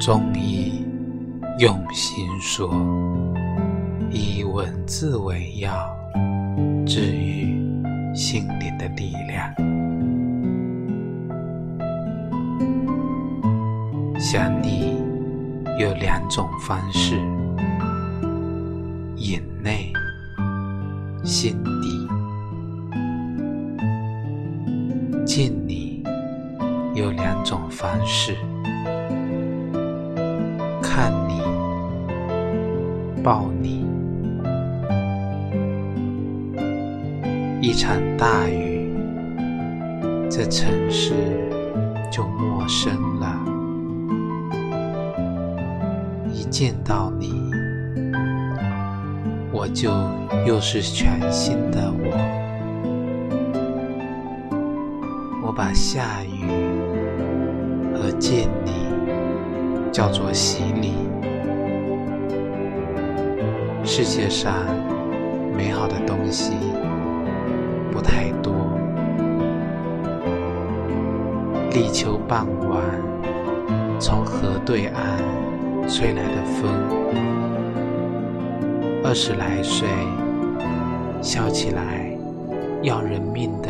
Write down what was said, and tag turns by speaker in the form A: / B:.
A: 中医用心说，以文字为药，治愈心灵的力量。想你有两种方式：眼内、心底；见你有两种方式。看你，抱你。一场大雨，这城市就陌生了。一见到你，我就又是全新的我。我把下雨和见你。叫做洗礼。世界上美好的东西不太多。立秋傍晚，从河对岸吹来的风，二十来岁，笑起来要人命的